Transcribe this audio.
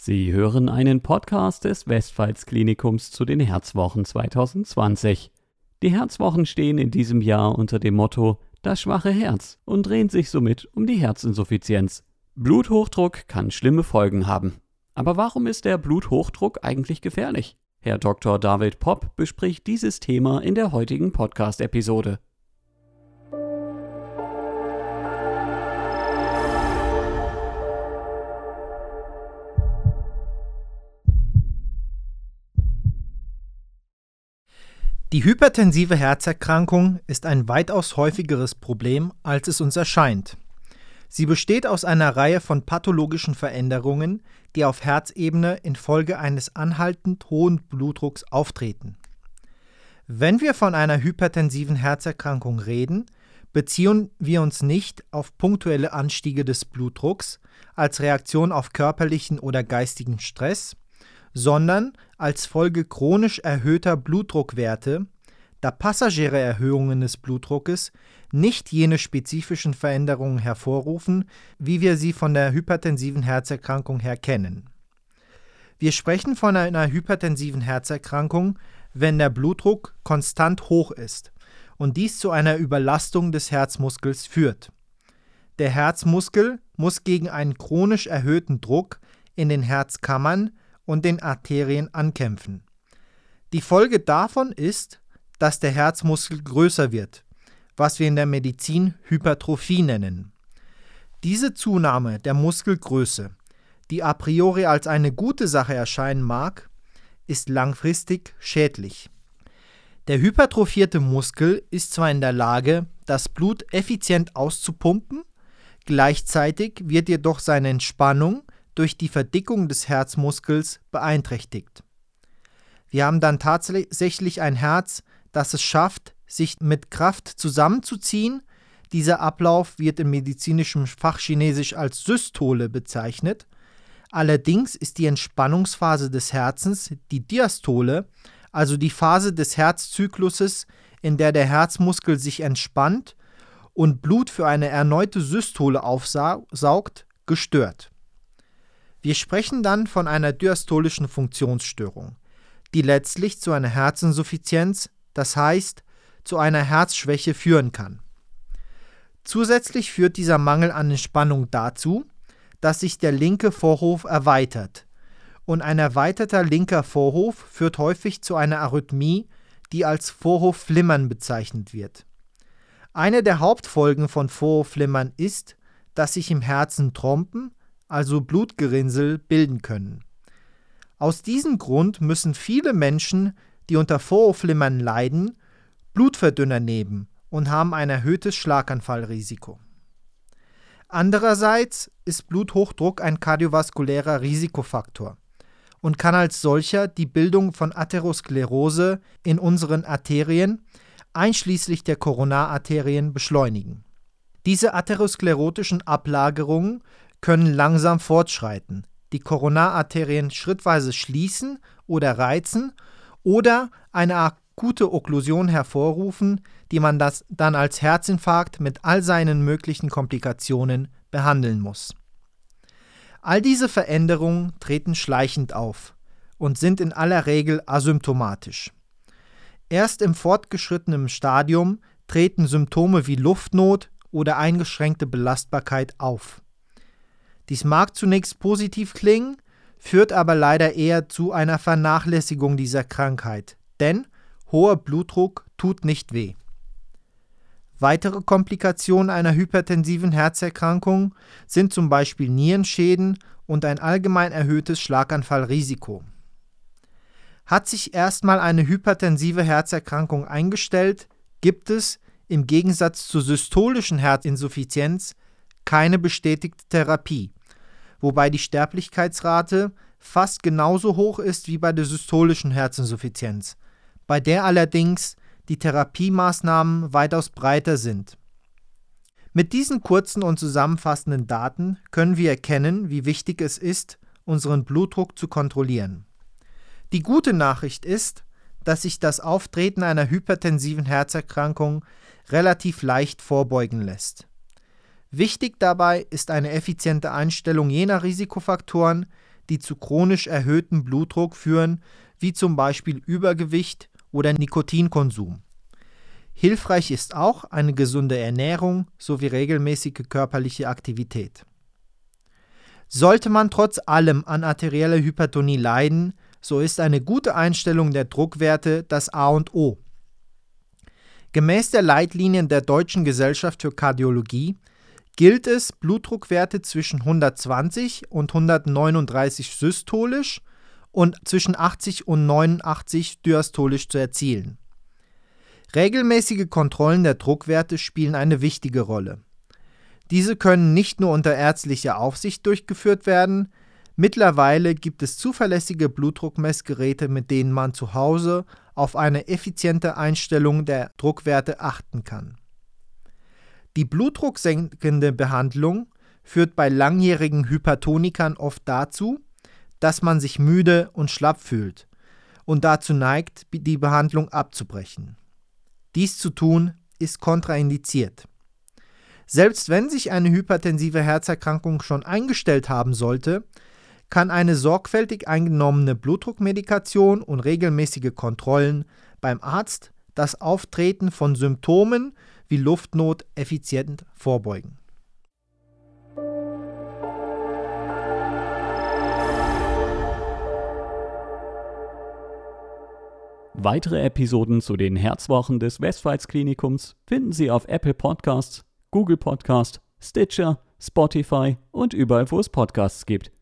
Sie hören einen Podcast des Westpfalz-Klinikums zu den Herzwochen 2020. Die Herzwochen stehen in diesem Jahr unter dem Motto Das schwache Herz und drehen sich somit um die Herzinsuffizienz. Bluthochdruck kann schlimme Folgen haben. Aber warum ist der Bluthochdruck eigentlich gefährlich? Herr Dr. David Popp bespricht dieses Thema in der heutigen Podcast-Episode. Die hypertensive Herzerkrankung ist ein weitaus häufigeres Problem, als es uns erscheint. Sie besteht aus einer Reihe von pathologischen Veränderungen, die auf Herzebene infolge eines anhaltend hohen Blutdrucks auftreten. Wenn wir von einer hypertensiven Herzerkrankung reden, beziehen wir uns nicht auf punktuelle Anstiege des Blutdrucks als Reaktion auf körperlichen oder geistigen Stress, sondern als Folge chronisch erhöhter Blutdruckwerte, da passagiere Erhöhungen des Blutdruckes nicht jene spezifischen Veränderungen hervorrufen, wie wir sie von der hypertensiven Herzerkrankung her kennen. Wir sprechen von einer hypertensiven Herzerkrankung, wenn der Blutdruck konstant hoch ist und dies zu einer Überlastung des Herzmuskels führt. Der Herzmuskel muss gegen einen chronisch erhöhten Druck in den Herzkammern und den Arterien ankämpfen. Die Folge davon ist, dass der Herzmuskel größer wird, was wir in der Medizin Hypertrophie nennen. Diese Zunahme der Muskelgröße, die a priori als eine gute Sache erscheinen mag, ist langfristig schädlich. Der hypertrophierte Muskel ist zwar in der Lage, das Blut effizient auszupumpen, gleichzeitig wird jedoch seine Entspannung durch die Verdickung des Herzmuskels beeinträchtigt. Wir haben dann tatsächlich ein Herz, das es schafft, sich mit Kraft zusammenzuziehen. Dieser Ablauf wird im medizinischen Fachchinesisch als Systole bezeichnet. Allerdings ist die Entspannungsphase des Herzens die Diastole, also die Phase des Herzzykluses, in der der Herzmuskel sich entspannt und Blut für eine erneute Systole aufsaugt, gestört. Wir sprechen dann von einer diastolischen Funktionsstörung, die letztlich zu einer Herzinsuffizienz, das heißt zu einer Herzschwäche führen kann. Zusätzlich führt dieser Mangel an Entspannung dazu, dass sich der linke Vorhof erweitert. Und ein erweiterter linker Vorhof führt häufig zu einer Arrhythmie, die als Vorhofflimmern bezeichnet wird. Eine der Hauptfolgen von Vorhofflimmern ist, dass sich im Herzen Trompen, also Blutgerinnsel, bilden können. Aus diesem Grund müssen viele Menschen, die unter Vorhofflimmern leiden, Blutverdünner nehmen und haben ein erhöhtes Schlaganfallrisiko. Andererseits ist Bluthochdruck ein kardiovaskulärer Risikofaktor und kann als solcher die Bildung von Atherosklerose in unseren Arterien, einschließlich der Koronararterien, beschleunigen. Diese atherosklerotischen Ablagerungen können langsam fortschreiten, die Koronararterien schrittweise schließen oder reizen oder eine akute Okklusion hervorrufen, die man das dann als Herzinfarkt mit all seinen möglichen Komplikationen behandeln muss. All diese Veränderungen treten schleichend auf und sind in aller Regel asymptomatisch. Erst im fortgeschrittenen Stadium treten Symptome wie Luftnot oder eingeschränkte Belastbarkeit auf. Dies mag zunächst positiv klingen, führt aber leider eher zu einer Vernachlässigung dieser Krankheit, denn hoher Blutdruck tut nicht weh. Weitere Komplikationen einer hypertensiven Herzerkrankung sind zum Beispiel Nierenschäden und ein allgemein erhöhtes Schlaganfallrisiko. Hat sich erstmal eine hypertensive Herzerkrankung eingestellt, gibt es, im Gegensatz zur systolischen Herzinsuffizienz, keine bestätigte Therapie, wobei die Sterblichkeitsrate fast genauso hoch ist wie bei der systolischen Herzinsuffizienz, bei der allerdings die Therapiemaßnahmen weitaus breiter sind. Mit diesen kurzen und zusammenfassenden Daten können wir erkennen, wie wichtig es ist, unseren Blutdruck zu kontrollieren. Die gute Nachricht ist, dass sich das Auftreten einer hypertensiven Herzerkrankung relativ leicht vorbeugen lässt. Wichtig dabei ist eine effiziente Einstellung jener Risikofaktoren, die zu chronisch erhöhtem Blutdruck führen, wie zum Beispiel Übergewicht oder Nikotinkonsum. Hilfreich ist auch eine gesunde Ernährung sowie regelmäßige körperliche Aktivität. Sollte man trotz allem an arterieller Hypertonie leiden, so ist eine gute Einstellung der Druckwerte das A und O. Gemäß der Leitlinien der Deutschen Gesellschaft für Kardiologie gilt es, Blutdruckwerte zwischen 120 und 139 systolisch und zwischen 80 und 89 diastolisch zu erzielen. Regelmäßige Kontrollen der Druckwerte spielen eine wichtige Rolle. Diese können nicht nur unter ärztlicher Aufsicht durchgeführt werden, mittlerweile gibt es zuverlässige Blutdruckmessgeräte, mit denen man zu Hause auf eine effiziente Einstellung der Druckwerte achten kann. Die blutdrucksenkende Behandlung führt bei langjährigen Hypertonikern oft dazu, dass man sich müde und schlapp fühlt und dazu neigt, die Behandlung abzubrechen. Dies zu tun ist kontraindiziert. Selbst wenn sich eine hypertensive Herzerkrankung schon eingestellt haben sollte, kann eine sorgfältig eingenommene Blutdruckmedikation und regelmäßige Kontrollen beim Arzt das Auftreten von Symptomen wie Luftnot effizient vorbeugen. Weitere Episoden zu den Herzwochen des Westpfalz-Klinikums finden Sie auf Apple Podcasts, Google Podcasts, Stitcher, Spotify und überall, wo es Podcasts gibt.